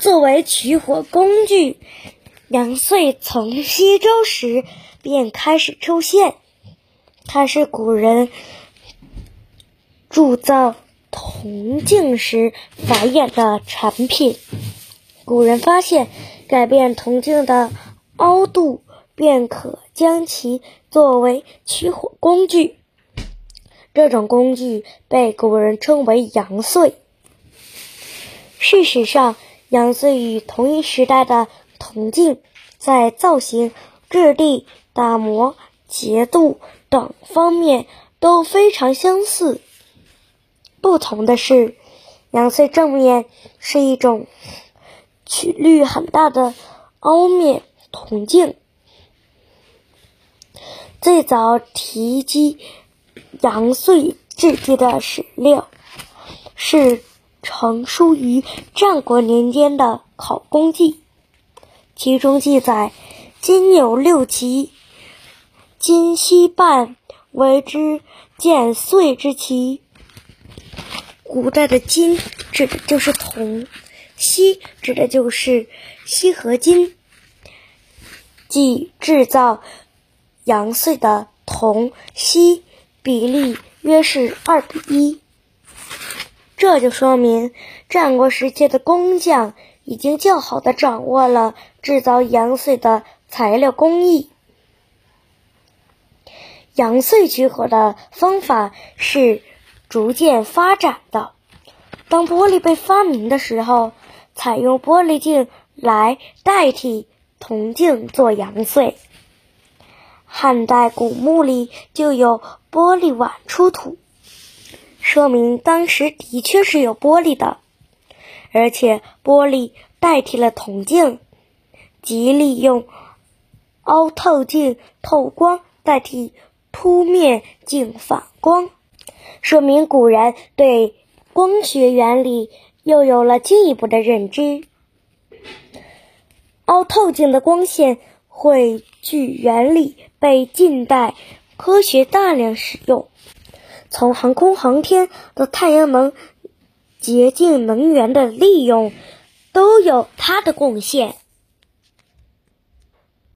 作为取火工具，杨岁从西周时便开始出现。它是古人铸造铜镜时繁衍的产品。古人发现，改变铜镜的凹度，便可将其作为取火工具。这种工具被古人称为阳岁。事实上，阳岁与同一时代的铜镜在造型、质地、打磨、节度等方面都非常相似。不同的是，阳岁正面是一种曲率很大的凹面铜镜。最早提及阳岁制剂的史料是成书于战国年间的《考工记》，其中记载：“金有六旗，金锡半为之见岁之奇。”古代的金指的就是铜，锡指的就是锡合金，即制造阳岁的铜锡比例约是二比一。这就说明战国时期的工匠已经较好的掌握了制造阳岁的材料工艺。阳岁取火的方法是。逐渐发展的。当玻璃被发明的时候，采用玻璃镜来代替铜镜做阳岁。汉代古墓里就有玻璃碗出土，说明当时的确是有玻璃的，而且玻璃代替了铜镜，即利用凹透镜透光代替凸面镜反光。说明古人对光学原理又有了进一步的认知。凹透镜的光线汇聚原理被近代科学大量使用，从航空航天到太阳能洁净能源的利用，都有它的贡献。